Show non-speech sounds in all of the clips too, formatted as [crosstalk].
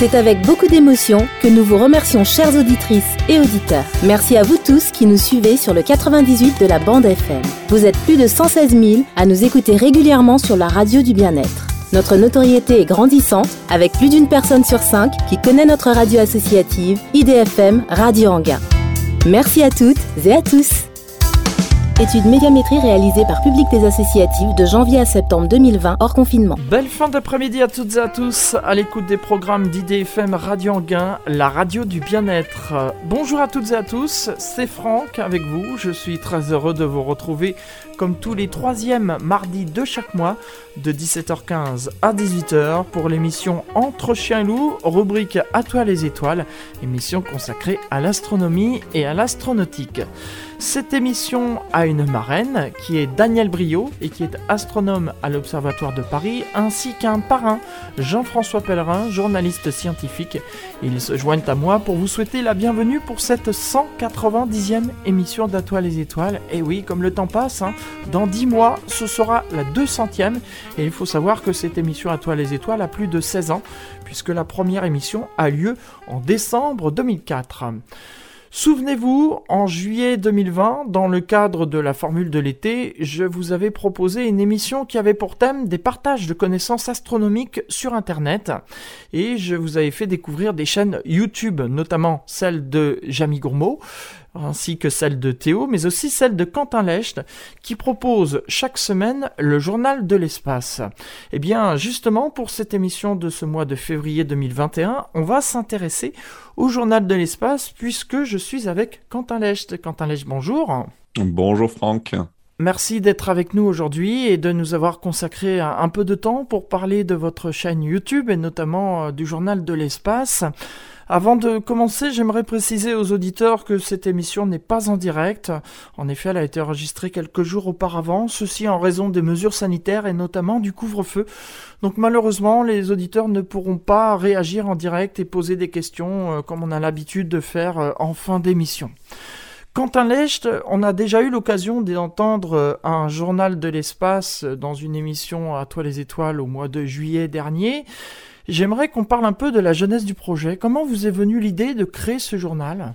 C'est avec beaucoup d'émotion que nous vous remercions chères auditrices et auditeurs. Merci à vous tous qui nous suivez sur le 98 de la bande FM. Vous êtes plus de 116 000 à nous écouter régulièrement sur la radio du bien-être. Notre notoriété est grandissante avec plus d'une personne sur cinq qui connaît notre radio associative IDFM Radio Anguin. Merci à toutes et à tous. Étude médiamétrie réalisée par Public des Associatives de janvier à septembre 2020 hors confinement. Belle fin d'après-midi à toutes et à tous à l'écoute des programmes d'IDFM Radio Anguin, la radio du bien-être. Bonjour à toutes et à tous, c'est Franck avec vous. Je suis très heureux de vous retrouver comme tous les troisièmes mardis de chaque mois de 17h15 à 18h pour l'émission Entre chiens et loups, rubrique À toi les étoiles, émission consacrée à l'astronomie et à l'astronautique. Cette émission a une marraine qui est Daniel Brio et qui est astronome à l'Observatoire de Paris, ainsi qu'un parrain, Jean-François Pellerin, journaliste scientifique. Ils se joignent à moi pour vous souhaiter la bienvenue pour cette 190e émission d'Atoile les étoiles. Et oui, comme le temps passe, hein, dans 10 mois, ce sera la 200e. Et il faut savoir que cette émission Atoile les étoiles a plus de 16 ans, puisque la première émission a lieu en décembre 2004. Souvenez-vous, en juillet 2020, dans le cadre de la formule de l'été, je vous avais proposé une émission qui avait pour thème des partages de connaissances astronomiques sur Internet. Et je vous avais fait découvrir des chaînes YouTube, notamment celle de Jamie Gourmaud, ainsi que celle de Théo, mais aussi celle de Quentin Lecht, qui propose chaque semaine le journal de l'espace. Et eh bien, justement, pour cette émission de ce mois de février 2021, on va s'intéresser au journal de l'espace, puisque je suis avec Quentin Lecht. Quentin Lecht, bonjour. Bonjour Franck. Merci d'être avec nous aujourd'hui et de nous avoir consacré un peu de temps pour parler de votre chaîne YouTube et notamment euh, du journal de l'espace. Avant de commencer, j'aimerais préciser aux auditeurs que cette émission n'est pas en direct. En effet, elle a été enregistrée quelques jours auparavant, ceci en raison des mesures sanitaires et notamment du couvre-feu. Donc malheureusement, les auditeurs ne pourront pas réagir en direct et poser des questions euh, comme on a l'habitude de faire euh, en fin d'émission. Quentin Lecht, on a déjà eu l'occasion d'entendre euh, un journal de l'espace dans une émission à Toi les étoiles au mois de juillet dernier. J'aimerais qu'on parle un peu de la jeunesse du projet. Comment vous est venue l'idée de créer ce journal?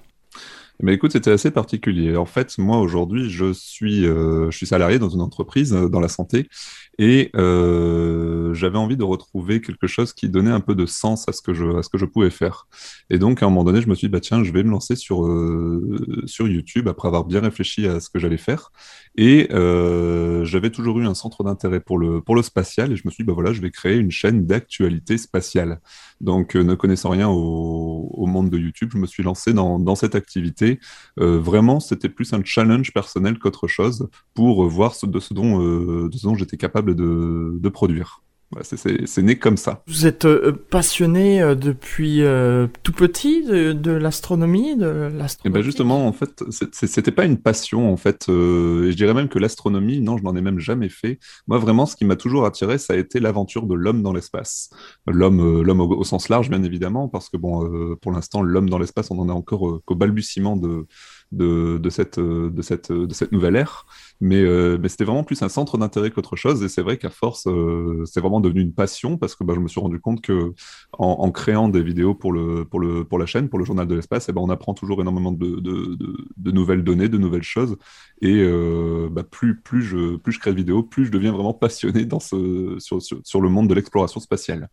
Mais écoute, c'était assez particulier. En fait, moi aujourd'hui, je suis, euh, salarié dans une entreprise euh, dans la santé et euh, j'avais envie de retrouver quelque chose qui donnait un peu de sens à ce que je, à ce que je pouvais faire. Et donc, à un moment donné, je me suis dit, bah, tiens, je vais me lancer sur, euh, sur YouTube après avoir bien réfléchi à ce que j'allais faire. Et euh, j'avais toujours eu un centre d'intérêt pour le, pour le spatial. Et je me suis dit, bah, voilà, je vais créer une chaîne d'actualité spatiale. Donc, euh, ne connaissant rien au, monde de YouTube, je me suis lancé dans, cette activité. Euh, vraiment, c'était plus un challenge personnel qu'autre chose pour voir ce, de ce dont, de dont j'étais capable de, de produire. C'est né comme ça. Vous êtes euh, passionné euh, depuis euh, tout petit de, de l'astronomie, de l'astronomie. Eh ben justement, en fait, c'était pas une passion en fait. et je dirais même que l'astronomie, non, je n'en ai même jamais fait. Moi, vraiment, ce qui m'a toujours attiré, ça a été l'aventure de l'homme dans l'espace. L'homme, l'homme au, au, sens large, bien évidemment, parce que bon, pour l'instant, l'homme dans l'espace, on en est encore qu'au balbutiement de de, cette, de, cette, de cette nouvelle ère. Mais, euh, mais c'était vraiment plus un centre d'intérêt qu'autre chose. Et c'est vrai qu'à force, euh, c'est vraiment devenu une passion parce que bah, je me suis rendu compte que en, créant des vidéos pour, le, pour, le, pour la chaîne, pour le journal de l'espace, eh ben, on apprend toujours énormément de, de, de, nouvelles données, de nouvelles choses. Et euh, bah, plus, plus, je, plus je crée de vidéos, plus je deviens vraiment passionné dans ce, sur, sur, sur le monde de l'exploration spatiale.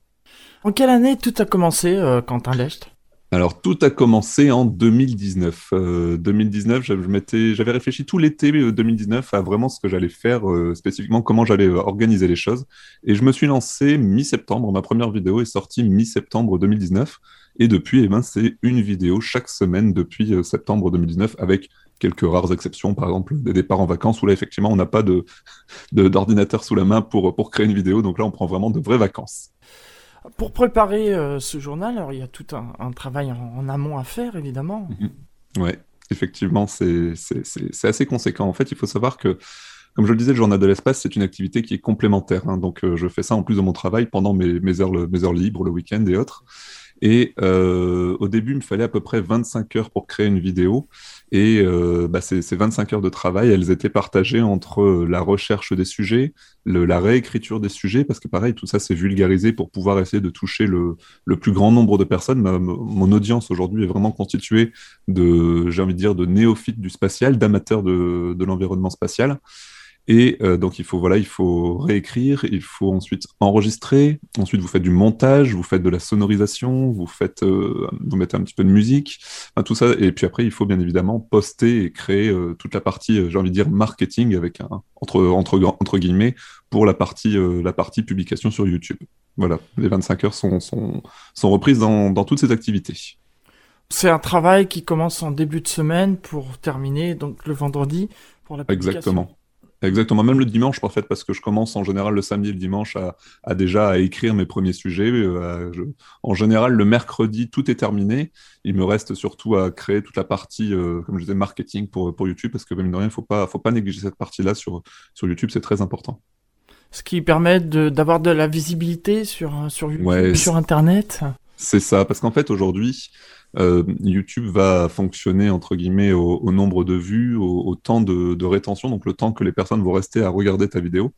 En quelle année tout a commencé, Quentin Lecht? Alors, tout a commencé en 2019. Euh, 2019, j'avais réfléchi tout l'été 2019 euh, à vraiment ce que j'allais faire, euh, spécifiquement comment j'allais euh, organiser les choses. Et je me suis lancé mi-septembre. Ma première vidéo est sortie mi-septembre 2019. Et depuis, eh ben, c'est une vidéo chaque semaine depuis euh, septembre 2019 avec quelques rares exceptions, par exemple des départs en vacances où là, effectivement, on n'a pas [laughs] d'ordinateur de, sous la main pour, pour créer une vidéo. Donc là, on prend vraiment de vraies vacances. Pour préparer euh, ce journal, alors il y a tout un, travail en, en, amont à faire, évidemment. Mmh. Ouais, effectivement, c'est assez conséquent. En fait, il faut savoir que, comme je le disais, le journal de l'espace, c'est une activité qui est complémentaire. Hein, donc, euh, je fais ça en plus de mon travail pendant mes, mes, heures, mes heures libres, le week-end et autres. Et euh, au début, il me fallait à peu près 25 heures pour créer une vidéo. Et euh, bah, ces, 25 heures de travail, elles étaient partagées entre la recherche des sujets, la réécriture des sujets, parce que pareil, tout ça c'est vulgarisé pour pouvoir essayer de toucher le, plus grand nombre de personnes. mon audience aujourd'hui est vraiment constituée de, j'ai envie de dire, de néophytes du spatial, d'amateurs de l'environnement spatial. Et euh, donc, il faut, voilà, il faut réécrire, il faut ensuite enregistrer. Ensuite, vous faites du montage, vous faites de la sonorisation, vous, faites, euh, vous mettez un petit peu de musique, tout ça. Et puis après, il faut bien évidemment poster et créer euh, toute la partie, j'ai envie de dire, marketing avec un, entre, entre, entre guillemets, pour la partie, la partie publication sur YouTube. Voilà, les 25 heures sont, sont, sont reprises dans, dans toutes ces activités. C'est un travail qui commence en début de semaine pour terminer donc le vendredi pour la publication. Exactement. Exactement, même le dimanche, en fait, parce que je commence en général le samedi et le dimanche à, déjà à écrire mes premiers sujets. Euh, en général, le mercredi, tout est terminé. Il me reste surtout à créer toute la partie, euh, comme je disais, marketing pour, pour YouTube, parce que même de rien, il ne faut pas, faut pas négliger cette partie-là sur, sur YouTube, c'est très important. Ce qui permet d'avoir de, la visibilité sur, sur YouTube, sur Internet. C'est ça, parce qu'en fait, aujourd'hui, euh, YouTube va fonctionner entre guillemets au, nombre de vues, au, temps de, rétention, donc le temps que les personnes vont rester à regarder ta vidéo.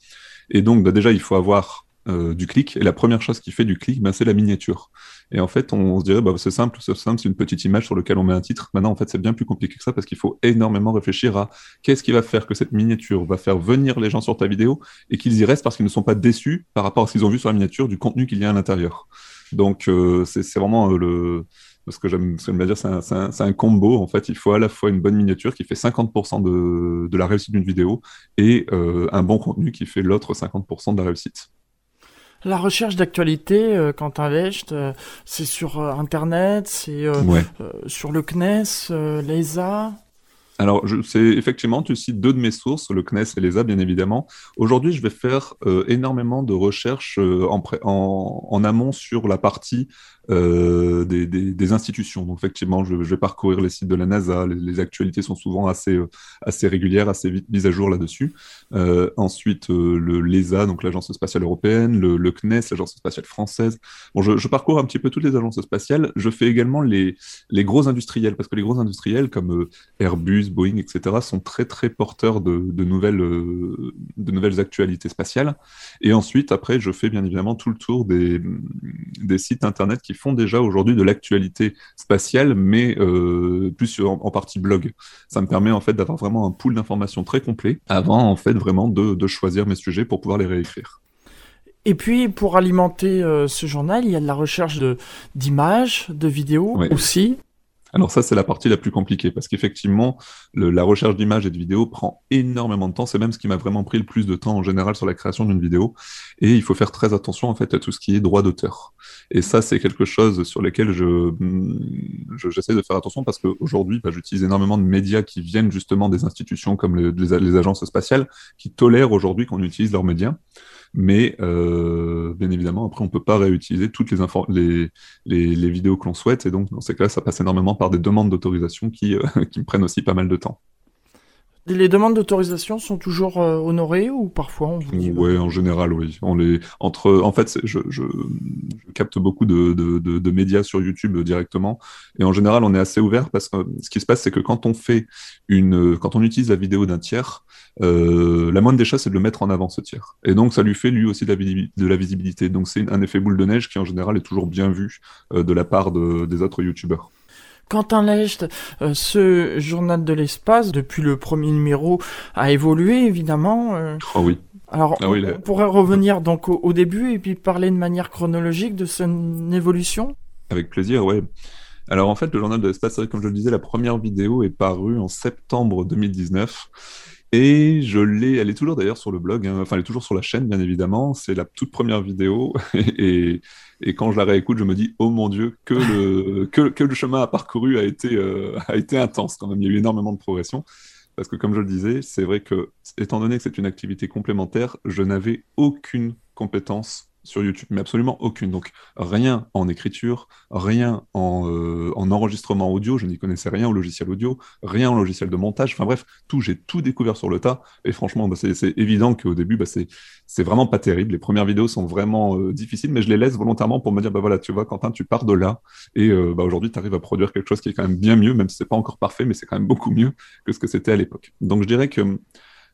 Et donc bah, déjà, il faut avoir euh, du clic. Et la première chose qui fait du clic, bah, c'est la miniature. Et en fait, on, se dirait, bah, c'est simple, c'est simple, c'est une petite image sur laquelle on met un titre. Maintenant, en fait, c'est bien plus compliqué que ça parce qu'il faut énormément réfléchir à qu'est-ce qui va faire que cette miniature va faire venir les gens sur ta vidéo et qu'ils y restent parce qu'ils ne sont pas déçus par rapport à ce qu'ils ont vu sur la miniature du contenu qu'il y a à l'intérieur. Donc, euh, c'est vraiment le ce que j'aime bien dire, c'est un, un, combo. En fait, il faut à la fois une bonne miniature qui fait 50% de, de, la réussite d'une vidéo et euh, un bon contenu qui fait l'autre 50% de la réussite. La recherche d'actualité, euh, Quentin Lecht, euh, c'est sur euh, Internet, c'est sur le CNES, l'ESA alors, c'est effectivement, tu cites deux de mes sources, le CNES et l'ESA, bien évidemment. Aujourd'hui, je vais faire énormément de recherches en, en, en, amont sur la partie euh, des, institutions. Donc effectivement, je, vais parcourir les sites de la NASA, les, actualités sont souvent assez, euh, assez régulières, assez vite mises à jour là-dessus. Euh, ensuite, le l'ESA, donc l'Agence spatiale européenne, le, CNES, l'Agence spatiale française. Bon, je, parcours un petit peu toutes les agences spatiales. Je fais également les, les gros industriels, parce que les gros industriels comme Airbus, Boeing, etc., sont très très porteurs de, nouvelles, de nouvelles actualités spatiales. Et ensuite, après, je fais bien évidemment tout le tour des, des sites internet qui font déjà aujourd'hui de l'actualité spatiale, mais euh, plus en, partie blog. Ça me permet en fait d'avoir vraiment un pool d'informations très complet avant en fait vraiment de, choisir mes sujets pour pouvoir les réécrire. Et puis, pour alimenter euh, ce journal, il y a de la recherche d'images, de, vidéos aussi. Alors ça, c'est la partie la plus compliquée, parce qu'effectivement, la recherche d'images et de vidéos prend énormément de temps. C'est même ce qui m'a vraiment pris le plus de temps en général sur la création d'une vidéo. Et il faut faire très attention en fait à tout ce qui est droit d'auteur. Et ça, c'est quelque chose sur lequel je, j'essaie de faire attention parce qu'aujourd'hui, bah, j'utilise énormément de médias qui viennent justement des institutions comme les agences spatiales, qui tolèrent aujourd'hui qu'on utilise leurs médias. Mais euh, bien évidemment, après, on ne peut pas réutiliser toutes les, vidéos que l'on souhaite. Et donc, dans ces cas-là, ça passe énormément par des demandes d'autorisation qui, euh, [laughs] qui me prennent aussi pas mal de temps. Les demandes d'autorisation sont toujours euh, honorées ou parfois on vous dit... Oui, en général, oui. On les... Entre... En fait, je, je, je, capte beaucoup de, de, de, de, médias sur YouTube directement. Et en général, on est assez ouvert parce que ce qui se passe, c'est que quand on fait une... Quand on utilise la vidéo d'un tiers, euh, la moindre des choses, c'est de le mettre en avant, ce tiers. Et donc, ça lui fait lui aussi de la, de la visibilité. Donc, c'est un effet boule de neige qui, en général, est toujours bien vu euh, de la part de, des autres YouTubeurs. Quentin Lecht, euh, ce journal de l'espace, depuis le premier numéro, a évolué évidemment. Oh oui. Alors, ah on, pourrait revenir donc au, début et puis parler de manière chronologique de son évolution Avec plaisir, ouais. Alors en fait, le journal de l'espace, comme je le disais, la première vidéo est parue en septembre 2019. Et je l'ai, elle est toujours d'ailleurs sur le blog, hein. enfin elle est toujours sur la chaîne bien évidemment, c'est la toute première vidéo [laughs] et, et, quand je la réécoute je me dis oh mon dieu que le, [laughs] que, le chemin à parcouru a été, euh, a été intense quand même, il y a eu énormément de progression. Parce que comme je le disais, c'est vrai que étant donné que c'est une activité complémentaire, je n'avais aucune compétence sur YouTube, mais absolument aucune. Donc rien en écriture, rien en, euh, en enregistrement audio, je n'y connaissais rien au logiciel audio, rien en logiciel de montage, enfin bref, tout, j'ai tout découvert sur le tas, et franchement, bah, c'est évident qu'au début, bah, c'est vraiment pas terrible, les premières vidéos sont vraiment euh, difficiles, mais je les laisse volontairement pour me dire, bah voilà, tu vois, Quentin, tu pars de là, et euh, bah, aujourd'hui, tu arrives à produire quelque chose qui est quand même bien mieux, même si c'est pas encore parfait, mais c'est quand même beaucoup mieux que ce que c'était à l'époque. Donc je dirais que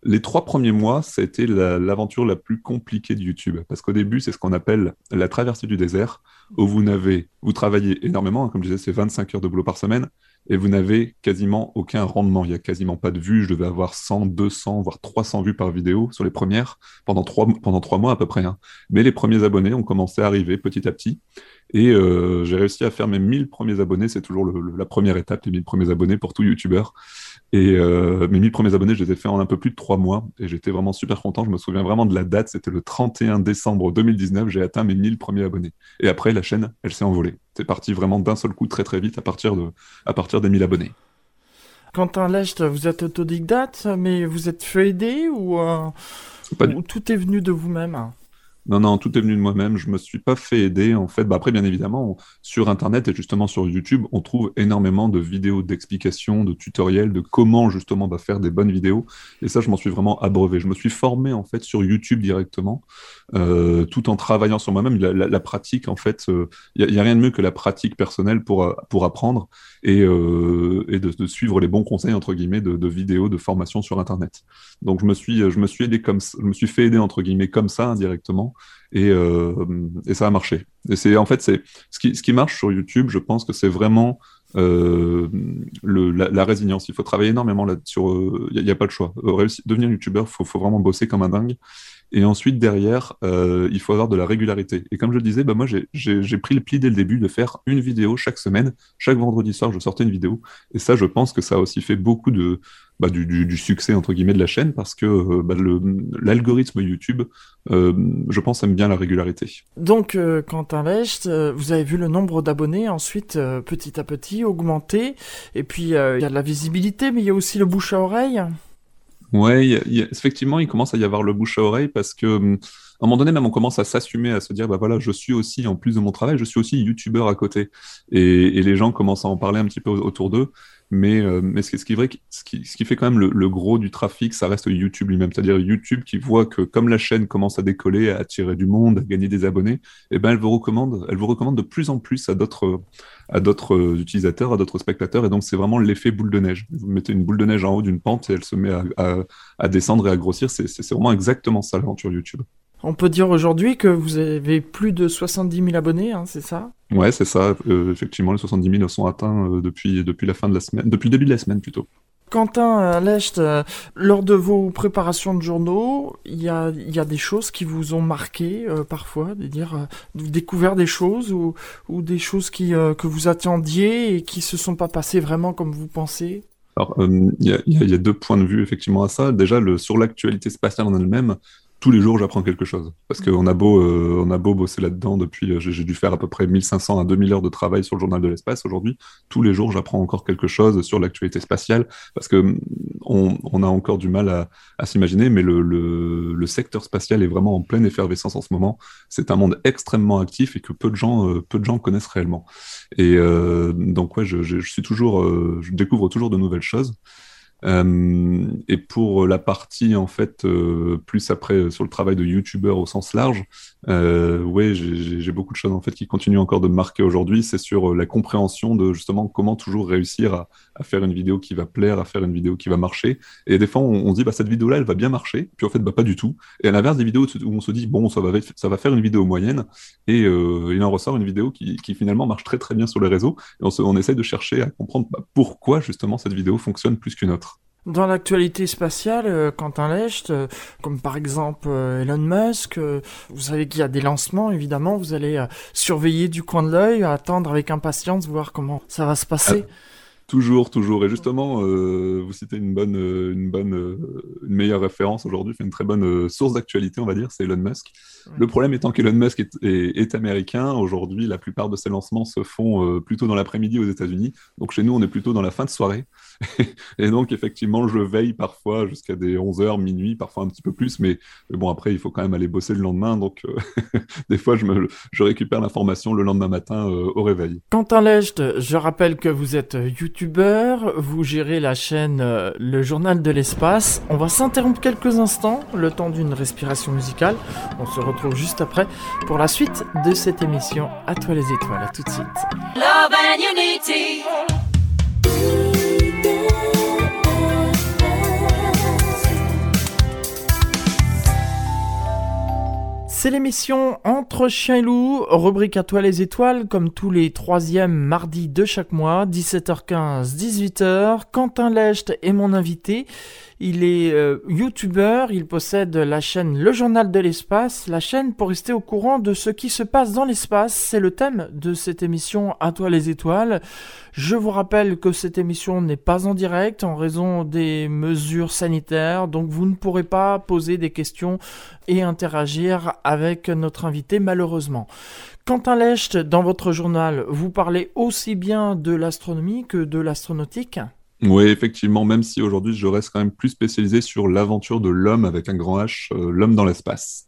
les trois premiers mois, ça a été l'aventure la, plus compliquée de YouTube. Parce qu'au début, c'est ce qu'on appelle la traversée du désert, où vous, n'avez, vous travaillez énormément, hein, comme je disais, c'est 25 heures de boulot par semaine, et vous n'avez quasiment aucun rendement. Il n'y a quasiment pas de vues. Je devais avoir 100, 200, voire 300 vues par vidéo sur les premières, pendant trois, pendant mois à peu près. Hein. Mais les premiers abonnés ont commencé à arriver petit à petit. Et euh, j'ai réussi à faire mes 1000 premiers abonnés. C'est toujours la première étape, les 1000 premiers abonnés pour tout YouTuber. Et euh, mes 1000 premiers abonnés, je les ai fait en un peu plus de trois mois. Et j'étais vraiment super content. Je me souviens vraiment de la date. C'était le 31 décembre 2019. J'ai atteint mes 1000 premiers abonnés. Et après, la chaîne, elle s'est envolée. C'est parti vraiment d'un seul coup, très très vite, à partir, de, à partir des 1000 abonnés. Quentin Lecht, vous êtes autodidacte, mais vous êtes fait aider ou, euh, ou tout est venu de vous-même? Non, non, tout est venu de moi-même. Je me suis pas fait aider. En fait, bah après, bien évidemment, sur Internet et justement sur YouTube, on trouve énormément de vidéos d'explications, de tutoriels, de comment justement bah, faire des bonnes vidéos. Et ça, je m'en suis vraiment abreuvé. Je me suis formé en fait sur YouTube directement, euh, tout en travaillant sur moi-même. La, pratique, en fait, il euh, n'y a, rien de mieux que la pratique personnelle pour, euh, pour apprendre et, et de, suivre les bons conseils entre guillemets de, de, vidéos, de formation sur Internet. Donc, je me suis, je me suis aidé comme, je me suis fait aider entre guillemets comme ça indirectement euh, et, ça a marché. Et c'est en fait c'est ce qui, marche sur YouTube. Je pense que c'est vraiment euh, la, résilience. Il faut travailler énormément là sur. Il n'y a, pas de choix. devenir YouTuber, faut, faut vraiment bosser comme un dingue. Et ensuite, derrière, euh, il faut avoir de la régularité. Et comme je le disais, bah, moi, j'ai pris le pli dès le début de faire une vidéo chaque semaine. Chaque vendredi soir, je sortais une vidéo. Et ça, je pense que ça a aussi fait beaucoup de, bah, du, du, succès, entre guillemets, de la chaîne, parce que euh, bah, l'algorithme YouTube, euh, je pense, aime bien la régularité. Donc, euh, Quentin Lecht, euh, vous avez vu le nombre d'abonnés ensuite, petit à petit, augmenter. Et puis, il y a de la visibilité, mais il y a aussi le bouche à oreille. Ouais, effectivement, il commence à y avoir le bouche à oreille parce que, hum, à un moment donné, même on commence à s'assumer, à se dire, bah voilà, je suis aussi, en plus de mon travail, je suis aussi youtubeur à côté. Et, et les gens commencent à en parler un petit peu autour d'eux. Mais, euh, mais ce, qui est vrai, ce qui, ce qui fait quand même le, gros du trafic, ça reste YouTube lui-même. C'est-à-dire YouTube qui voit que comme la chaîne commence à décoller, à attirer du monde, à gagner des abonnés, eh ben elle vous recommande, elle vous recommande de plus en plus à d'autres à d'autres utilisateurs, à d'autres spectateurs. Et donc c'est vraiment l'effet boule de neige. Vous mettez une boule de neige en haut d'une pente et elle se met à, à, à descendre et à grossir. C'est vraiment exactement ça l'aventure YouTube. On peut dire aujourd'hui que vous avez plus de 70 000 abonnés, hein, c'est ça? Ouais, c'est ça. Euh, effectivement, les 70 000 sont atteints euh, depuis, depuis la fin de la semaine, depuis le début de la semaine plutôt. Quentin euh, Lecht, lors de vos préparations de journaux, il y a, y a, des choses qui vous ont marqué parfois, de dire découvert des choses ou, ou des choses qui, que vous attendiez et qui se sont pas passées vraiment comme vous pensez? Alors, il y, y, a deux points de vue effectivement à ça. Déjà, le, sur l'actualité spatiale en elle-même, tous les jours, j'apprends quelque chose. Parce qu'on a beau, euh, on a beau bosser là-dedans depuis, euh, j'ai dû faire à peu près 1500 à 2000 heures de travail sur le journal de l'espace aujourd'hui. Tous les jours, j'apprends encore quelque chose sur l'actualité spatiale parce mm, on, a encore du mal à, s'imaginer, mais le, le, secteur spatial est vraiment en pleine effervescence en ce moment. C'est un monde extrêmement actif et que peu de gens, euh, peu de gens connaissent réellement. Et donc, ouais, je, je, suis toujours, je découvre toujours de nouvelles choses. Euh, et pour la partie en fait euh, plus après euh, sur le travail de youtubeur au sens large, ouais, j'ai beaucoup de choses en fait qui continuent encore de me marquer aujourd'hui. C'est sur la compréhension de justement comment toujours réussir à, faire une vidéo qui va plaire, à faire une vidéo qui va marcher. Et des fois, on, se dit bah cette vidéo-là, elle va bien marcher, puis en fait bah pas du tout. Et à l'inverse des vidéos où on se dit bon ça va ça va faire une vidéo moyenne, et il en ressort une vidéo qui, finalement marche très très bien sur les réseaux. Et on, essaie de chercher à comprendre bah, pourquoi justement cette vidéo fonctionne plus qu'une autre. Dans l'actualité spatiale, euh, Quentin Lecht, euh, comme par exemple euh, Elon Musk, vous savez qu'il y a des lancements, évidemment, vous allez surveiller du coin de l'œil, attendre avec impatience, voir comment ça va se passer. Toujours, toujours. Et justement, euh, vous citez une bonne, une bonne, une meilleure référence aujourd'hui, une très bonne source d'actualité, on va dire, c'est Elon Musk. Le problème étant qu'Elon Musk est, est, américain, aujourd'hui, la plupart de ses lancements se font plutôt dans l'après-midi aux États-Unis. Donc chez nous, on est plutôt dans la fin de soirée. [laughs] et donc, effectivement, je veille parfois jusqu'à des 11h, minuit, parfois un petit peu plus. Mais, bon, après, il faut quand même aller bosser le lendemain. Donc, [laughs] des fois, je, me, je récupère l'information le lendemain matin au réveil. Quentin Lecht, je rappelle que vous êtes YouTube vous gérez la chaîne euh, Le Journal de l'Espace. On va s'interrompre quelques instants, le temps d'une respiration musicale. On se retrouve juste après pour la suite de cette émission À toi les étoiles. À tout de suite. Love and unity. C'est l'émission Entre Chien et Loup, rubrique à toi les étoiles, comme tous les troisièmes mardis de chaque mois, 17h15, 18h. Quentin Lecht est mon invité. Il est euh, youtubeur, il possède la chaîne Le Journal de l'Espace, la chaîne pour rester au courant de ce qui se passe dans l'espace. C'est le thème de cette émission À toi les étoiles. Je vous rappelle que cette émission n'est pas en direct en raison des mesures sanitaires, donc vous ne pourrez pas poser des questions et interagir avec notre invité malheureusement. Quentin Lecht, dans votre journal, vous parlez aussi bien de l'astronomie que de l'astronautique oui, effectivement, même si aujourd'hui je reste quand même plus spécialisé sur l'aventure de l'homme avec un grand H, euh, l'homme dans l'espace.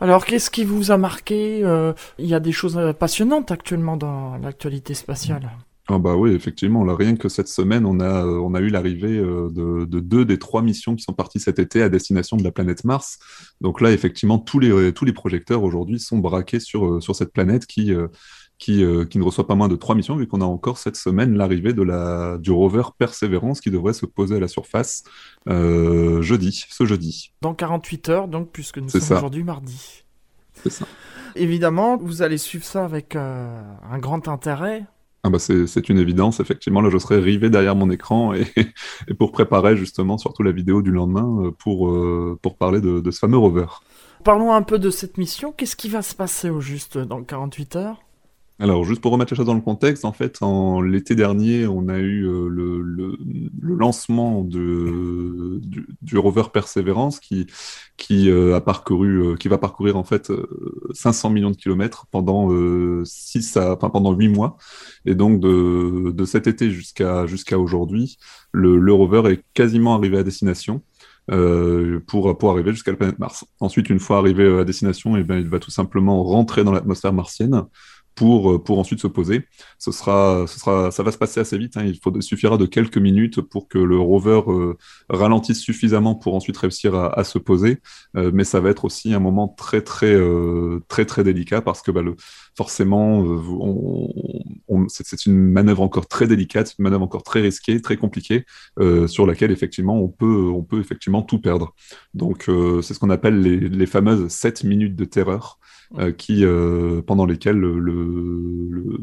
Alors, qu'est-ce qui vous a marqué euh, Il y a des choses euh, passionnantes actuellement dans l'actualité spatiale. Ah bah oui, effectivement. Là, rien que cette semaine, on a, on a eu l'arrivée de, deux des trois missions qui sont parties cet été à destination de la planète Mars. Donc là, effectivement, tous les, tous les projecteurs aujourd'hui sont braqués sur, sur cette planète qui, euh, qui, ne reçoit pas moins de trois missions, vu qu'on a encore cette semaine l'arrivée de la, du rover Perseverance qui devrait se poser à la surface euh, jeudi, ce jeudi. Dans 48 heures, donc, puisque nous sommes aujourd'hui mardi. C'est ça. Évidemment, vous allez suivre ça avec euh, un grand intérêt. Ah bah c'est une évidence, effectivement. Là, je serai rivé derrière mon écran et, [laughs] et, pour préparer justement surtout la vidéo du lendemain pour, pour parler de, de ce fameux rover. Parlons un peu de cette mission. Qu'est-ce qui va se passer au juste dans 48 heures? Alors, juste pour remettre les choses dans le contexte, en fait, en l'été dernier, on a eu euh, le, lancement du, rover Perseverance qui, qui euh, euh, va parcourir en fait 500 millions de kilomètres pendant six à, enfin, pendant huit mois. Et donc de, de cet été jusqu'à aujourd'hui, le, rover est quasiment arrivé à destination. Pour, pour arriver jusqu'à la planète Mars. Ensuite, une fois arrivé à destination, eh ben, il va tout simplement rentrer dans l'atmosphère martienne pour, euh, pour ensuite se poser. Ce sera, ce sera, ça va se passer assez vite. Hein. Il, faut, suffira de quelques minutes pour que le rover euh, ralentisse suffisamment pour ensuite réussir à, se poser. Euh, mais ça va être aussi un moment très très très très délicat parce que bah, le, forcément, on, c'est une manœuvre encore très délicate, une manœuvre encore très risquée, très compliquée, sur laquelle effectivement on peut on peut effectivement tout perdre. Donc c'est ce qu'on appelle les, les fameuses 7 minutes de terreur. Euh, qui, euh, pendant lesquels le, le,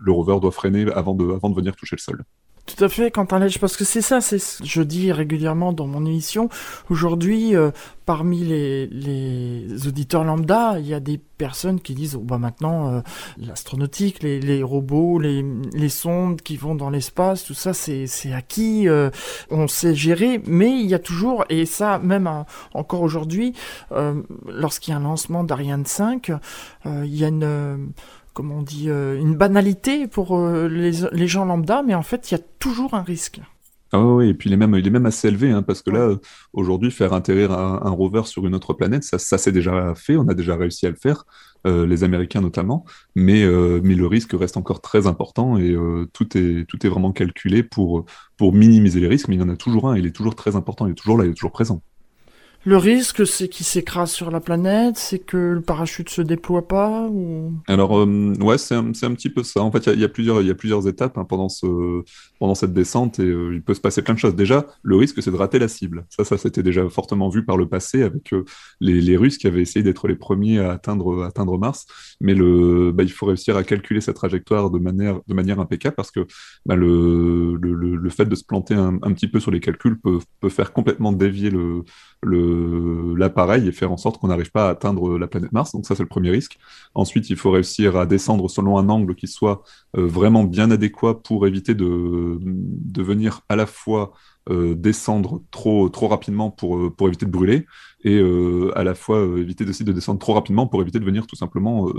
le, rover doit freiner avant de, avant de venir toucher le sol. Tout à fait, Quentin Lèche, parce que c'est ça, c'est je dis régulièrement dans mon émission. Aujourd'hui, euh, parmi les, les, auditeurs lambda, il y a des personnes qui disent, oh, bah maintenant, euh, l'astronautique, les, les, robots, les, les, sondes qui vont dans l'espace, tout ça, c'est acquis, euh, on sait gérer, mais il y a toujours, et ça, même encore aujourd'hui, lorsqu'il y a un lancement d'Ariane 5, il y a une comment on dit, euh, une banalité pour euh, les, gens lambda, mais en fait, il y a toujours un risque. Ah oui, et puis il est même, il est même assez élevé, hein, parce que là, aujourd'hui, faire atterrir un, rover sur une autre planète, ça, ça s'est déjà fait, on a déjà réussi à le faire, euh, les Américains notamment, mais, mais le risque reste encore très important et tout, est, tout est vraiment calculé pour, pour minimiser les risques, mais il y en a toujours un, il est toujours très important, il est toujours là, il est toujours présent. Le risque, c'est qu'il s'écrase sur la planète, c'est que le parachute se déploie pas. Alors, euh, ouais, c'est un, un, petit peu ça. En fait, il y, a plusieurs, y a plusieurs étapes hein, pendant, ce, pendant cette descente et euh, il peut se passer plein de choses. Déjà, le risque, c'est de rater la cible. Ça, ça s'était déjà fortement vu par le passé avec euh, les, les, Russes qui avaient essayé d'être les premiers à atteindre, atteindre Mars. Mais le, bah, il faut réussir à calculer cette trajectoire de manière, de manière impeccable parce que bah, le, le, le, fait de se planter un, un, petit peu sur les calculs peut, peut faire complètement dévier le l'appareil et faire en sorte qu'on n'arrive pas à atteindre la planète Mars. Donc ça, c'est le premier risque. Ensuite, il faut réussir à descendre selon un angle qui soit vraiment bien adéquat pour éviter de, de venir à la fois descendre trop, trop rapidement pour, pour éviter de brûler, et euh, à la fois euh, éviter aussi de descendre trop rapidement pour éviter de venir tout simplement euh,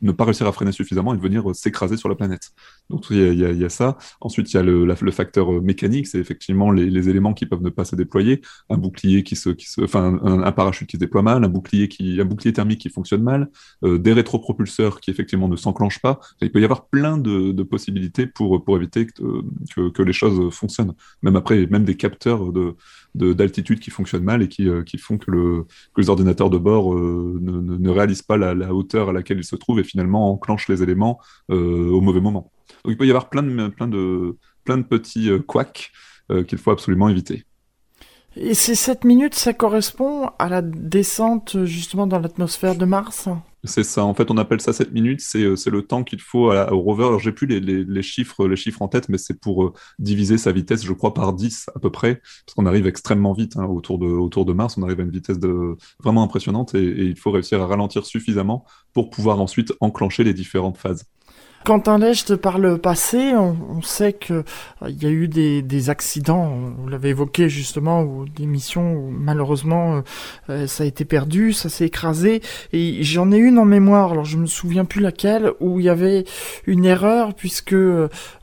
ne pas réussir à freiner suffisamment et de venir s'écraser sur la planète. Donc il y, a ça. Ensuite il y a le, facteur mécanique, c'est effectivement les, éléments qui peuvent ne pas se déployer, un bouclier qui se, qui se, enfin un, parachute qui se déploie mal, un bouclier qui, un bouclier thermique qui fonctionne mal, des rétropropulseurs qui effectivement ne s'enclenchent pas. il peut y avoir plein de, de possibilités pour pour éviter que, que, que, les choses fonctionnent. Même après, même des capteurs de d'altitude qui fonctionnent mal et qui, qui font que le que les ordinateurs de bord euh, ne, réalisent pas la, hauteur à laquelle ils se trouvent et finalement enclenchent les éléments euh, au mauvais moment. Donc il peut y avoir plein de, plein de, plein de petits euh, couacs qu'il faut absolument éviter. Et ces 7 minutes, ça correspond à la descente justement dans l'atmosphère de Mars? C'est ça, en fait, on appelle ça 7 minutes, c'est euh, le temps qu'il faut au rover. Alors, j'ai plus les, chiffres, les chiffres en tête, mais c'est pour euh, diviser sa vitesse, je crois, par 10 à peu près, parce qu'on arrive extrêmement vite hein, autour, de, autour de Mars, on arrive à une vitesse de, vraiment impressionnante. Et il faut réussir à ralentir suffisamment pour pouvoir ensuite enclencher les différentes phases. Quentin Lecht, par le passé, on, sait qu'il euh, y a eu des, des accidents, vous l'avez évoqué justement, ou des missions où malheureusement euh, euh, ça a été perdu, ça s'est écrasé. Et j'en ai une en mémoire, alors je me souviens plus laquelle, où il y avait une erreur puisque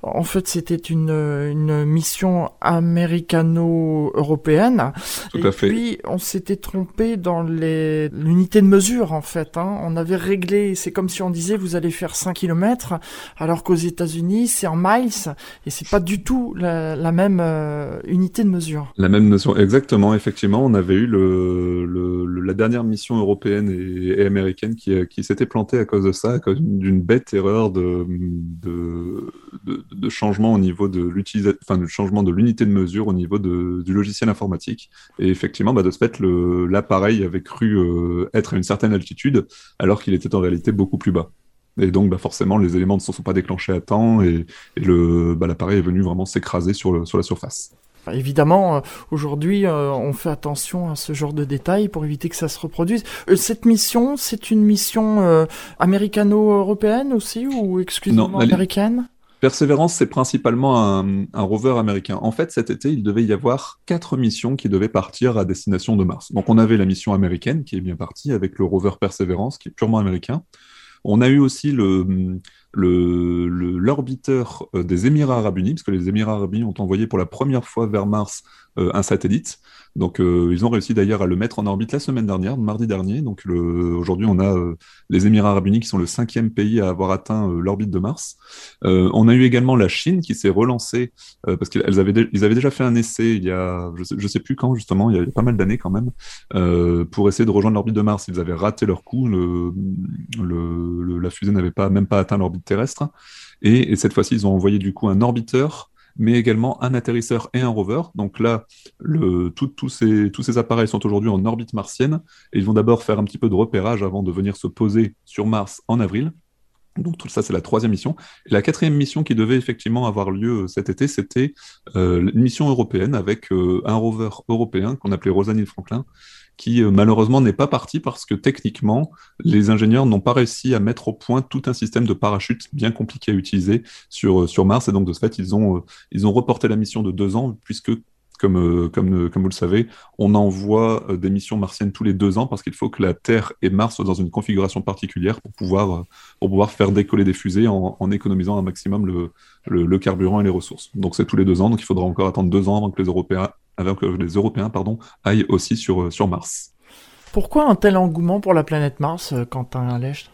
en fait c'était une, une mission américano-européenne. Tout à fait. Puis on s'était trompé dans l'unité de mesure en fait. Hein. On avait réglé, c'est comme si on disait vous allez faire 5 km alors qu'aux États-Unis, c'est en miles et c'est pas du tout la, même euh, unité de mesure. La même notion, exactement. Effectivement, on avait eu la dernière mission européenne et, américaine qui, qui s'était plantée à cause de ça, à cause d'une bête erreur de, de, changement au niveau de l'utilisation, enfin, du changement de l'unité de mesure au niveau du logiciel informatique. Et effectivement, bah, de ce fait, l'appareil avait cru euh, être à une certaine altitude, alors qu'il était en réalité beaucoup plus bas. Et donc, bah, forcément, les éléments ne se sont pas déclenchés à temps et, bah, l'appareil est venu vraiment s'écraser sur, sur la surface. Évidemment, euh, aujourd'hui, euh, on fait attention à ce genre de détails pour éviter que ça se reproduise. Euh, cette mission, c'est une mission américano-européenne aussi ou exclusivement américaine? Persévérance, c'est principalement un, un, rover américain. En fait, cet été, il devait y avoir quatre missions qui devaient partir à destination de Mars. Donc, on avait la mission américaine qui est bien partie avec le rover Persévérance qui est purement américain. On a eu aussi le, l'orbiteur euh, des Émirats arabes unis, parce que les Émirats arabes unis ont envoyé pour la première fois vers Mars euh, un satellite. Donc, euh, ils ont réussi d'ailleurs à le mettre en orbite la semaine dernière, mardi dernier. Donc, aujourd'hui, on a les Émirats arabes unis qui sont le cinquième pays à avoir atteint l'orbite de Mars. on a eu également la Chine qui s'est relancée parce qu'ils avaient, avaient déjà fait un essai il y a, je sais, sais plus quand justement, il y a, pas mal d'années quand même, pour essayer de rejoindre l'orbite de Mars. Ils avaient raté leur coup. Le, la fusée n'avait pas même pas atteint l'orbite terrestre. Et, et cette fois-ci, ils ont envoyé du coup un orbiteur mais également un atterrisseur et un rover. Donc là, le, tous ces, tous ces appareils sont aujourd'hui en orbite martienne et ils vont d'abord faire un petit peu de repérage avant de venir se poser sur Mars en avril. Donc tout ça, c'est la troisième mission. Et la quatrième mission qui devait effectivement avoir lieu cet été, c'était euh, une mission européenne avec euh, un rover européen qu'on appelait Rosalind Franklin, qui euh, malheureusement n'est pas parti parce que techniquement, les ingénieurs n'ont pas réussi à mettre au point tout un système de parachute bien compliqué à utiliser sur, euh, sur Mars. Et donc, de ce fait, ils ont, euh, ils ont reporté la mission de deux ans, puisque comme, comme, comme vous le savez, on envoie des missions martiennes tous les deux ans parce qu'il faut que la Terre et Mars soient dans une configuration particulière pour pouvoir, pour pouvoir faire décoller des fusées en, économisant un maximum le, le, le, carburant et les ressources. Donc c'est tous les deux ans, donc il faudra encore attendre deux ans avant que les Européens avec les Européens pardon, aillent aussi sur, euh, sur Mars. Pourquoi un tel engouement pour la planète Mars, euh, Quentin Lèche?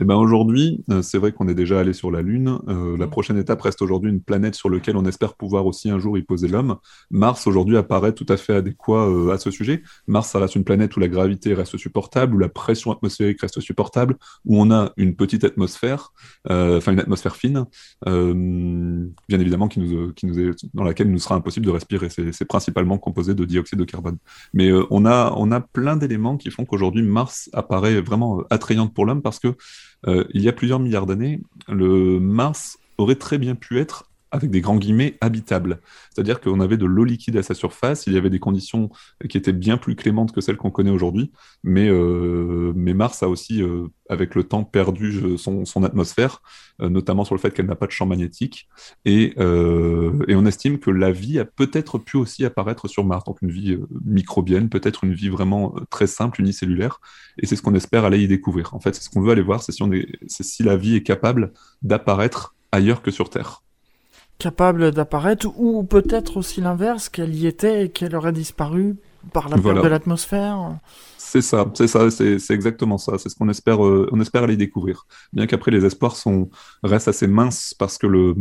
Eh ben aujourd'hui, euh, c'est vrai qu'on est déjà allé sur la Lune. Euh, la mm. prochaine étape reste aujourd'hui une planète sur laquelle on espère pouvoir aussi un jour y poser l'homme. Mars aujourd'hui apparaît tout à fait adéquat euh, à ce sujet. Mars, ça reste une planète où la gravité reste supportable, où la pression atmosphérique reste supportable, où on a une petite atmosphère, enfin une atmosphère fine, bien évidemment qui nous, qui nous est, dans laquelle il nous sera impossible de respirer. C'est principalement composé de dioxyde de carbone. Mais on a on a plein d'éléments qui font qu'aujourd'hui Mars apparaît vraiment attrayante pour l'homme parce que il y a plusieurs milliards d'années, le Mars aurait très bien pu être avec des grands guillemets, habitable. C'est-à-dire qu'on avait de l'eau liquide à sa surface, il y avait des conditions qui étaient bien plus clémentes que celles qu'on connaît aujourd'hui, mais, euh, mais Mars a aussi, euh, avec le temps, perdu son, atmosphère, euh, notamment sur le fait qu'elle n'a pas de champ magnétique, et, on estime que la vie a peut-être pu aussi apparaître sur Mars, donc une vie microbienne, peut-être une vie vraiment très simple, unicellulaire, et c'est ce qu'on espère aller y découvrir. En fait, c'est ce qu'on veut aller voir, c'est si la vie est capable d'apparaître ailleurs que sur Terre capable d'apparaître, ou peut-être aussi l'inverse, qu'elle y était et qu'elle aurait disparu par la perte de l'atmosphère. C'est ça, c'est ça, c'est exactement ça. C'est ce qu'on espère, euh, on espère aller découvrir. Bien qu'après les espoirs sont restent assez minces parce que le,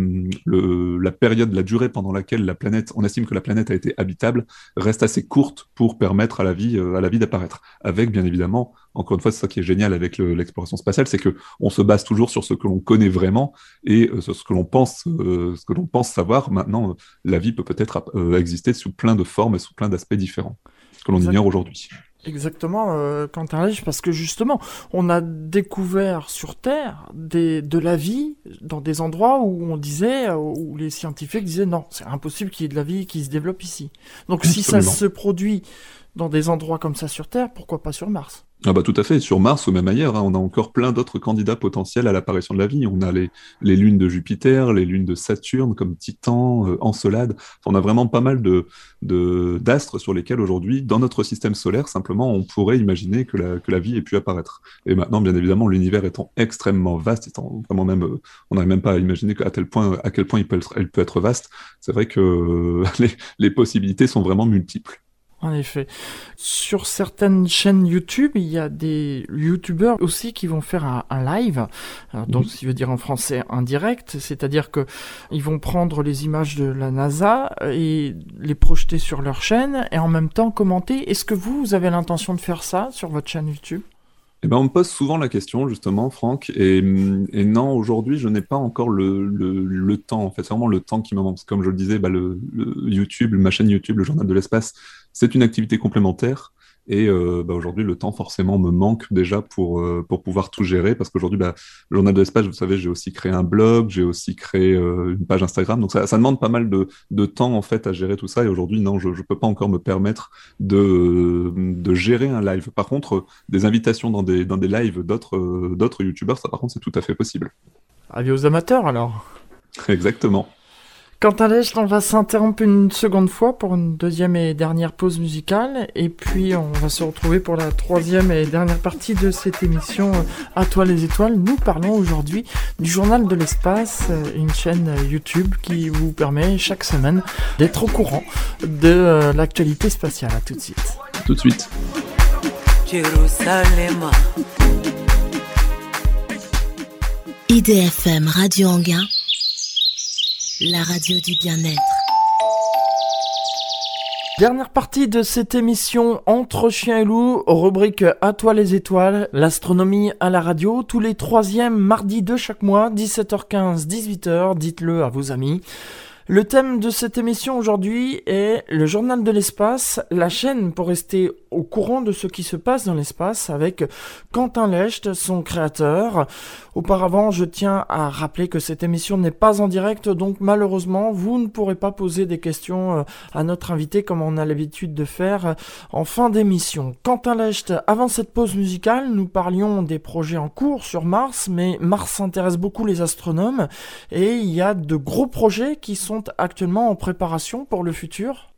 le, la période, la durée pendant laquelle la planète, on estime que la planète a été habitable, reste assez courte pour permettre à la vie, euh, à la vie d'apparaître. Avec bien évidemment, encore une fois, c'est ça qui est génial avec l'exploration spatiale, c'est que on se base toujours sur ce que l'on connaît vraiment et euh, sur ce que l'on pense, ce que l'on pense savoir. Maintenant, la vie peut peut-être exister sous plein de formes et sous plein d'aspects différents que l'on ignore aujourd'hui. Exactement, euh, Quentin parce que justement, on a découvert sur Terre des, de la vie dans des endroits où on disait, euh, où les scientifiques disaient non, c'est impossible qu'il y ait de la vie qui se développe ici. Donc si ça se produit dans des endroits comme ça sur Terre, pourquoi pas sur Mars? Ah bah tout à fait, sur Mars ou même ailleurs, hein, on a encore plein d'autres candidats potentiels à l'apparition de la vie. On a les, les, lunes de Jupiter, les lunes de Saturne comme Titan, euh, Encelade. on a vraiment pas mal de d'astres sur lesquels aujourd'hui, dans notre système solaire, simplement, on pourrait imaginer que la, que la vie ait pu apparaître. Et maintenant, bien évidemment, l'univers étant extrêmement vaste, étant vraiment même, euh, on n'arrive même pas à imaginer à tel point, à quel point il peut être, elle peut être vaste. C'est vrai que [laughs] les, les possibilités sont vraiment multiples. En effet. Sur certaines chaînes YouTube, il y a des YouTubeurs aussi qui vont faire un, live, donc ce qui veut dire en français un direct, c'est-à-dire que ils vont prendre les images de la NASA et les projeter sur leur chaîne et en même temps commenter. Est-ce que vous, vous avez l'intention de faire ça sur votre chaîne YouTube? Eh ben, on me pose souvent la question, justement, Franck. Et, non, aujourd'hui, je n'ai pas encore le, temps. En fait, c'est vraiment le temps qui me manque. Comme je le disais, bah, le, YouTube, ma chaîne YouTube, le Journal de l'espace, c'est une activité complémentaire. Et euh, bah, aujourd'hui, le temps forcément me manque déjà pour, euh, pour pouvoir tout gérer. Parce qu'aujourd'hui, bah, le journal de l'espace, vous savez, j'ai aussi créé un blog, j'ai aussi créé euh, une page Instagram. Donc ça, demande pas mal de, de, temps en fait à gérer tout ça. Et aujourd'hui, non, je ne peux pas encore me permettre de, de gérer un live. Par contre, des invitations dans des, dans des lives d'autres d'autres youtubeurs, ça par contre, c'est tout à fait possible. Avis aux amateurs alors? Exactement. Quant à l'Est, on va s'interrompre une seconde fois pour une deuxième et dernière pause musicale. Et puis, on va se retrouver pour la troisième et dernière partie de cette émission euh, À toi les étoiles. Nous parlons aujourd'hui du Journal de l'Espace, euh, une chaîne YouTube qui vous permet chaque semaine d'être au courant de euh, l'actualité spatiale. À tout de suite. tout de suite. IDFM Radio Anguin la radio du bien-être. Dernière partie de cette émission Entre chiens et loups, rubrique À toi les étoiles, l'astronomie à la radio, tous les troisièmes mardis de chaque mois, 17h15, 18h, dites-le à vos amis. Le thème de cette émission aujourd'hui est le journal de l'espace, la chaîne pour rester au courant de ce qui se passe dans l'espace avec Quentin Lecht, son créateur. Auparavant, je tiens à rappeler que cette émission n'est pas en direct, donc malheureusement, vous ne pourrez pas poser des questions euh, à notre invité comme on a l'habitude de faire euh, en fin d'émission. Quentin Lecht, avant cette pause musicale, nous parlions des projets en cours sur Mars, mais Mars intéresse beaucoup les astronomes et il y a de gros projets qui sont actuellement en préparation pour le futur?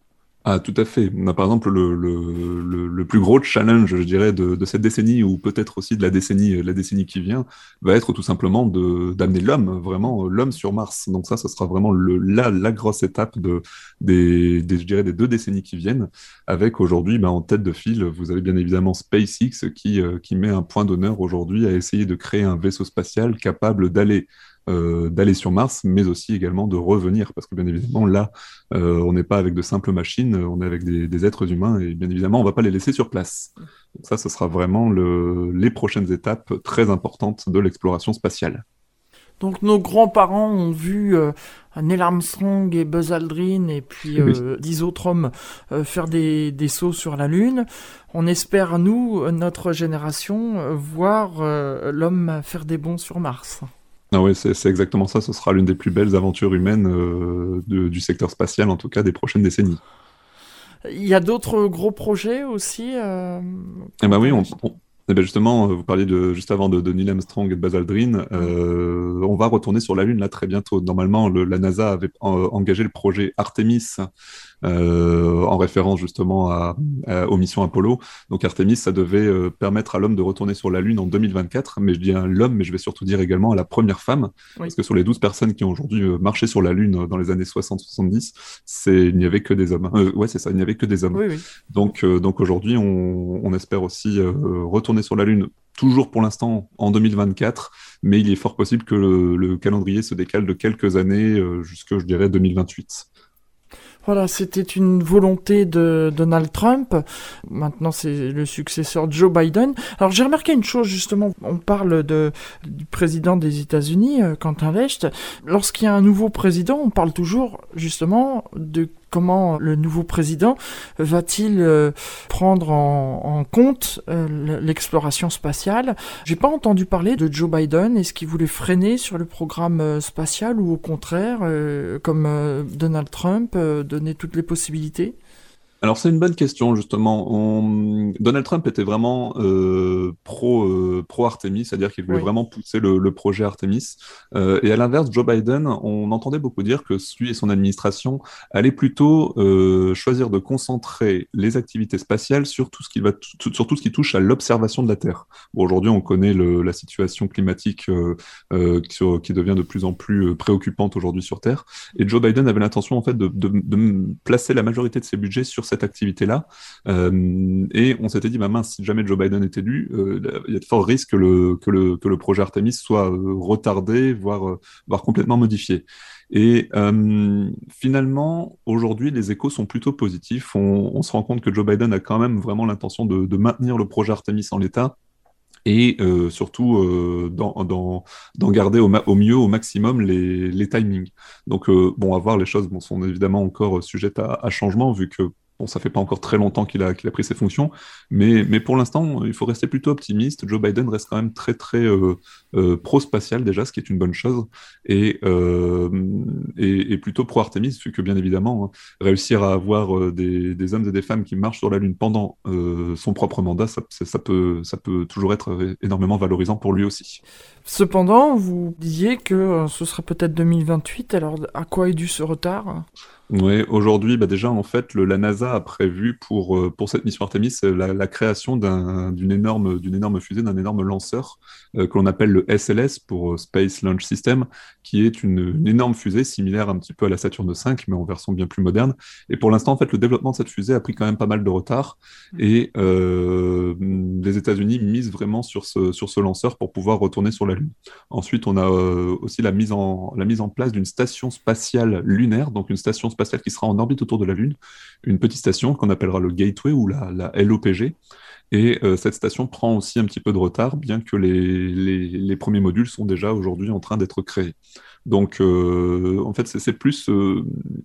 Ah, tout à fait. On a par exemple le, le, le, plus gros challenge, je dirais, de, cette décennie, ou peut-être aussi de la décennie, la décennie qui vient, va être tout simplement d'amener l'homme, vraiment l'homme sur Mars. Donc ça, ce sera vraiment la, la grosse étape de, des, des, je dirais, des deux décennies qui viennent, avec aujourd'hui, bah, en tête de file, vous avez bien évidemment SpaceX qui, euh, qui met un point d'honneur aujourd'hui à essayer de créer un vaisseau spatial capable d'aller euh, d'aller sur Mars, mais aussi également de revenir, parce que bien évidemment, là, euh, on n'est pas avec de simples machines, on est avec des, êtres humains, et bien évidemment, on ne va pas les laisser sur place. Donc ça, ce sera vraiment les prochaines étapes très importantes de l'exploration spatiale. Donc nos grands-parents ont vu euh, Neil Armstrong et Buzz Aldrin et puis dix autres hommes faire des, des, sauts sur la Lune. On espère, nous, notre génération, voir l'homme faire des bons sur Mars. Ah oui, c'est exactement ça. Ce sera l'une des plus belles aventures humaines du secteur spatial, en tout cas des prochaines décennies. Il y a d'autres gros projets aussi Eh ben oui, on, eh ben justement, vous parliez de, juste avant de, Neil Armstrong et de Buzz Aldrin. on va retourner sur la Lune là très bientôt. Normalement, la NASA avait engagé le projet Artemis euh, en référence justement à, aux missions Apollo. Donc Artemis, ça devait euh, permettre à l'homme de retourner sur la Lune en 2024, mais je dis l'homme, mais je vais surtout dire également à la première femme, parce que sur les 12 personnes qui ont aujourd'hui euh, marché sur la Lune dans les années 60-70, il n'y avait que des hommes. ouais, c'est ça, il n'y avait que des hommes. Donc, donc aujourd'hui, on, on, espère aussi retourner sur la Lune toujours pour l'instant en 2024, mais il est fort possible que le, le calendrier se décale de quelques années jusque, je dirais, 2028. Voilà, c'était une volonté de Donald Trump. Maintenant, c'est le successeur Joe Biden. Alors, j'ai remarqué une chose, justement. On parle de, du président des États-Unis, euh, Quentin Lecht. Lorsqu'il y a un nouveau président, on parle toujours, justement, de comment le nouveau président va-t-il euh, prendre en, compte euh, l'exploration spatiale J'ai pas entendu parler de Joe Biden. Est-ce qu'il voulait freiner sur le programme euh, spatial ou au contraire, comme Donald Trump, donner toutes les possibilités? Alors c'est une bonne question justement. Donald Trump était vraiment euh, pro euh, pro Artemis, c'est-à-dire qu'il voulait vraiment pousser le, projet Artemis. Euh, et à l'inverse, Joe Biden, on entendait beaucoup dire que lui et son administration allaient plutôt choisir de concentrer les activités spatiales sur tout ce qui va sur tout ce qui touche à l'observation de la Terre. Bon, aujourd'hui, on connaît la situation climatique qui, qui, devient de plus en plus préoccupante aujourd'hui sur Terre. Et Joe Biden avait l'intention en fait de, de, de placer la majorité de ses budgets sur cette activité-là. Euh, et on s'était dit, bah mince, si jamais Joe Biden est élu, euh, il y a de forts risques que le, que le, que le projet Artemis soit euh, retardé, voire, voire complètement modifié. Et finalement, aujourd'hui, les échos sont plutôt positifs. On, se rend compte que Joe Biden a quand même vraiment l'intention de, maintenir le projet Artemis en l'état et surtout d'en garder au, au, mieux, au maximum, les, les timings. Donc, bon, à voir, les choses sont évidemment encore sujettes à, à changement, vu que Bon, ça fait pas encore très longtemps qu'il a, a pris ses fonctions, mais, mais pour l'instant, il faut rester plutôt optimiste. Joe Biden reste quand même très, très euh, euh, pro-spatial déjà, ce qui est une bonne chose, et, euh, et, plutôt pro-Artemis, vu que bien évidemment, hein, réussir à avoir des, des, hommes et des femmes qui marchent sur la Lune pendant son propre mandat, ça, peut, ça peut toujours être énormément valorisant pour lui aussi. Cependant, vous disiez que ce serait peut-être 2028, alors à quoi est dû ce retard? Oui, aujourd'hui, bah déjà, en fait, le, la NASA a prévu pour, euh, pour cette mission Artemis euh, la, la création d'une énorme, énorme fusée, d'un énorme lanceur euh, que l'on appelle le SLS pour Space Launch System, qui est une, une, énorme fusée similaire un petit peu à la Saturne V, mais en version bien plus moderne. Et pour l'instant, en fait, le développement de cette fusée a pris quand même pas mal de retard. Mmh. Et euh, les États-Unis misent vraiment sur ce, sur ce lanceur pour pouvoir retourner sur la Ensuite, on a aussi la mise en, place d'une station spatiale lunaire, donc une station spatiale qui sera en orbite autour de la Lune, une petite station qu'on appellera le Gateway ou la, LOPG. Et euh, cette station prend aussi un petit peu de retard, bien que les, premiers modules sont déjà aujourd'hui en train d'être créés. Donc, euh, en fait, c'est plus euh,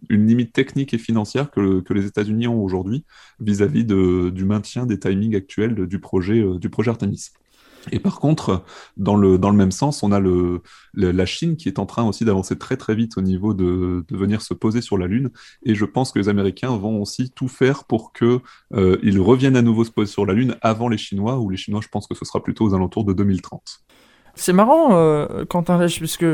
une limite technique et financière que, les États-Unis ont aujourd'hui vis-à-vis du maintien des timings actuels du projet, euh, du projet Artemis. Et par contre, dans le, même sens, on a la Chine qui est en train aussi d'avancer très très vite au niveau de, de, venir se poser sur la Lune. Et je pense que les Américains vont aussi tout faire pour qu'ils euh, reviennent à nouveau se poser sur la Lune avant les Chinois, ou les Chinois, je pense que ce sera plutôt aux alentours de 2030. C'est marrant, euh, Quentin Lèche, puisque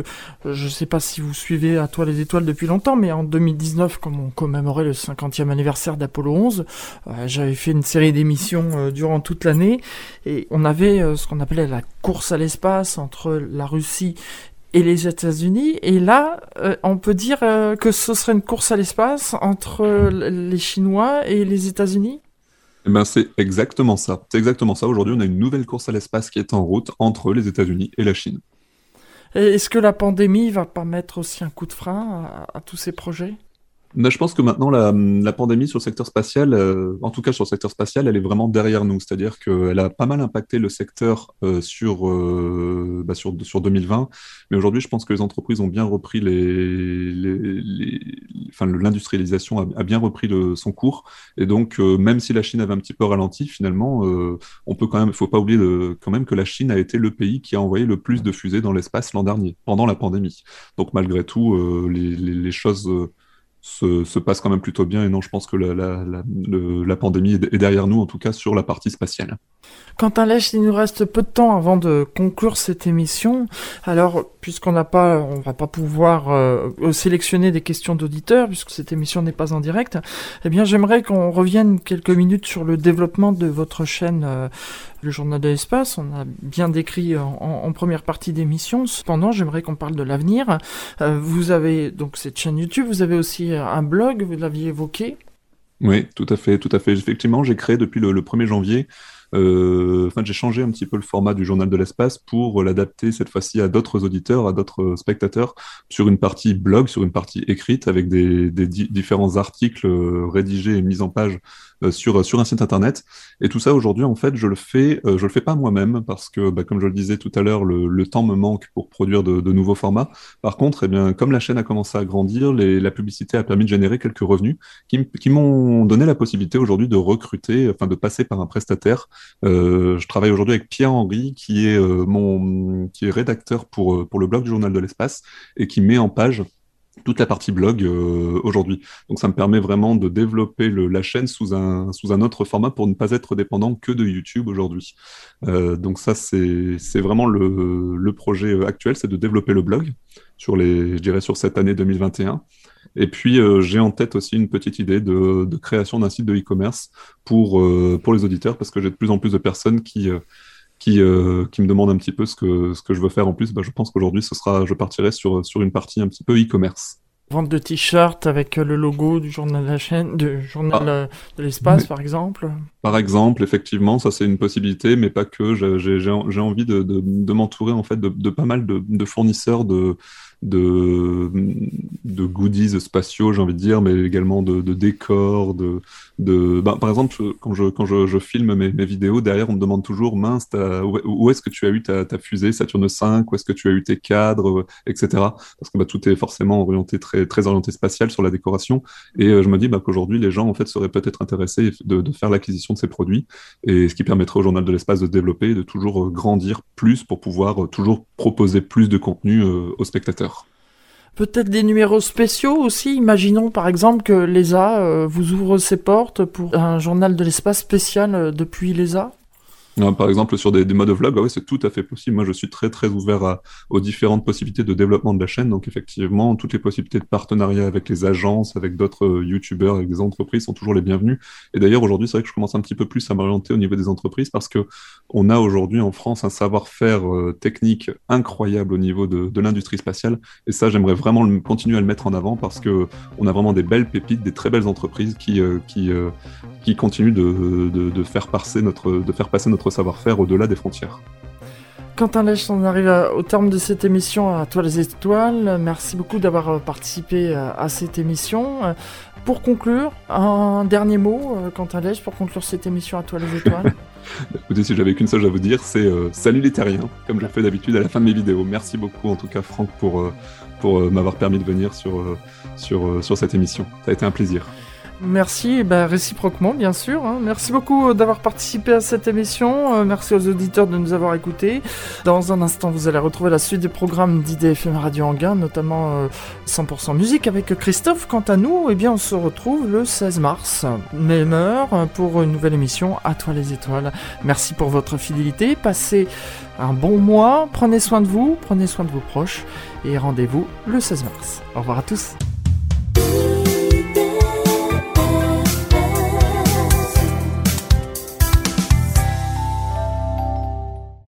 je sais pas si vous suivez à toi les étoiles depuis longtemps, mais en 2019, comme on commémorait le 50e anniversaire d'Apollo 11, euh, j'avais fait une série d'émissions euh, durant toute l'année, et on avait euh, ce qu'on appelait la course à l'espace entre la Russie et les États-Unis. Et là, on peut dire que ce serait une course à l'espace entre les Chinois et les États-Unis? Ben, c'est exactement ça. C'est exactement ça. Aujourd'hui, on a une nouvelle course à l'espace qui est en route entre les États-Unis et la Chine. Est-ce que la pandémie va pas mettre aussi un coup de frein à tous ces projets? Je pense que maintenant, la, pandémie sur le secteur spatial, euh, en tout cas sur le secteur spatial, elle est vraiment derrière nous. C'est-à-dire qu'elle a pas mal impacté le secteur euh, sur, euh, bah sur, sur 2020. Mais aujourd'hui, je pense que les entreprises ont bien repris les, l'industrialisation a, bien repris son cours. Et donc, même si la Chine avait un petit peu ralenti, finalement, on peut quand même, il faut pas oublier quand même que la Chine a été le pays qui a envoyé le plus de fusées dans l'espace l'an dernier, pendant la pandémie. Donc, malgré tout, les, choses se, se, passent quand même plutôt bien. Et non, je pense que la, la, la, pandémie est derrière nous, en tout cas sur la partie spatiale. Quant à Lèche, il nous reste peu de temps avant de conclure cette émission. Alors, puisqu'on n'a pas, on va pas pouvoir euh, sélectionner des questions d'auditeurs, puisque cette émission n'est pas en direct, eh bien, j'aimerais qu'on revienne quelques minutes sur le développement de votre chaîne, euh, le Journal de l'Espace. On a bien décrit en, première partie d'émission. Cependant, j'aimerais qu'on parle de l'avenir. Euh, vous avez donc cette chaîne YouTube, vous avez aussi un blog, vous l'aviez évoqué. Oui, tout à fait, tout à fait. Effectivement, j'ai créé depuis le, le 1er janvier enfin, j'ai changé un petit peu le format du journal de l'espace pour l'adapter cette fois-ci à d'autres auditeurs, à d'autres spectateurs, sur une partie blog, sur une partie écrite, avec des, des différents articles euh, rédigés et mis en page euh, sur, sur un site internet. Et tout ça, aujourd'hui, en fait, je le fais, euh, je le fais pas moi-même parce que, bah, comme je le disais tout à l'heure, le, le, temps me manque pour produire de, de, nouveaux formats. Par contre, eh bien, comme la chaîne a commencé à grandir, les, la publicité a permis de générer quelques revenus qui, qui m'ont donné la possibilité aujourd'hui de recruter, enfin, de passer par un prestataire. Euh, je travaille aujourd'hui avec Pierre-Henri, qui est euh, mon, qui est rédacteur pour, pour le blog du Journal de l'Espace et qui met en page toute la partie blog euh, aujourd'hui. Donc ça me permet vraiment de développer la chaîne sous un, sous un autre format pour ne pas être dépendant que de YouTube aujourd'hui. Euh, donc ça, c'est vraiment le, le, projet actuel, c'est de développer le blog sur les, je dirais sur cette année 2021. Et puis euh, j'ai en tête aussi une petite idée de, de création d'un site de e-commerce pour, euh, pour les auditeurs parce que j'ai de plus en plus de personnes qui euh, qui, qui me demande un petit peu ce que, ce que je veux faire en plus, bah, je pense qu'aujourd'hui, ce sera, je partirai sur, sur une partie un petit peu e-commerce. Vente de t-shirts avec le logo du journal de la chaîne, du journal ah. de l'espace, par exemple Par exemple, effectivement, ça c'est une possibilité, mais pas que. J'ai envie de, de, de m'entourer en fait de, de, pas mal de, de fournisseurs de, de, goodies spatiaux, j'ai envie de dire, mais également de, de décors, de, de bah, par exemple, quand je, quand je, filme mes, vidéos, derrière, on me demande toujours, mince, où, est-ce que tu as eu ta, fusée Saturne 5 Où est-ce que tu as eu tes cadres? Etc. Parce que bah, tout est forcément orienté, très, très orienté spatial sur la décoration. Et euh, je me dis bah, qu'aujourd'hui, les gens, en fait, seraient peut-être intéressés de, de faire l'acquisition de ces produits, et ce qui permettrait au Journal de l'Espace de se développer, de toujours euh, grandir plus pour pouvoir euh, toujours proposer plus de contenu aux spectateurs. Peut-être des numéros spéciaux aussi. Imaginons par exemple que l'ESA euh, vous ouvre ses portes pour un journal de l'espace spécial euh, depuis l'ESA. Par exemple, sur des, des modes vlog, bah c'est tout à fait possible. Moi, je suis très, très ouvert aux différentes possibilités de développement de la chaîne. Donc, effectivement, toutes les possibilités de partenariat avec les agences, avec d'autres euh, youtubeurs, avec des entreprises sont toujours les bienvenues. Et d'ailleurs, aujourd'hui, c'est vrai que je commence un petit peu plus à m'orienter au niveau des entreprises parce que on a aujourd'hui en France un savoir-faire euh, technique incroyable au niveau de, de l'industrie spatiale. Et ça, j'aimerais vraiment continuer à le mettre en avant parce que on a vraiment des belles pépites, des très belles entreprises qui, euh, qui, euh, qui continuent de, de, de, faire passer notre, de faire passer notre savoir-faire au-delà des frontières. Quentin Lèche, on arrive au terme de cette émission à Toi les étoiles. Merci beaucoup d'avoir euh, participé euh, à cette émission. Euh, pour conclure, un dernier mot, Quentin Lèche, pour conclure cette émission à Toi les étoiles. Écoutez, si j'avais qu'une chose à vous dire, c'est euh, salut les terriens, comme je fais d'habitude à la fin de mes vidéos. Merci beaucoup en tout cas Franck pour, euh, pour euh, m'avoir permis de venir sur, sur, sur cette émission. Ça a été un plaisir. Merci, bah, réciproquement bien sûr. Hein. Merci beaucoup euh, d'avoir participé à cette émission. Euh, merci aux auditeurs de nous avoir écoutés. Dans un instant, vous allez retrouver la suite des programmes d'IDFM Radio Anguin, notamment euh, 100% musique avec Christophe. Quant à nous, eh bien, on se retrouve le 16 mars, même heure, pour une nouvelle émission à toi les étoiles. Merci pour votre fidélité. Passez un bon mois. Prenez soin de vous, prenez soin de vos proches et rendez-vous le 16 mars. Au revoir à tous.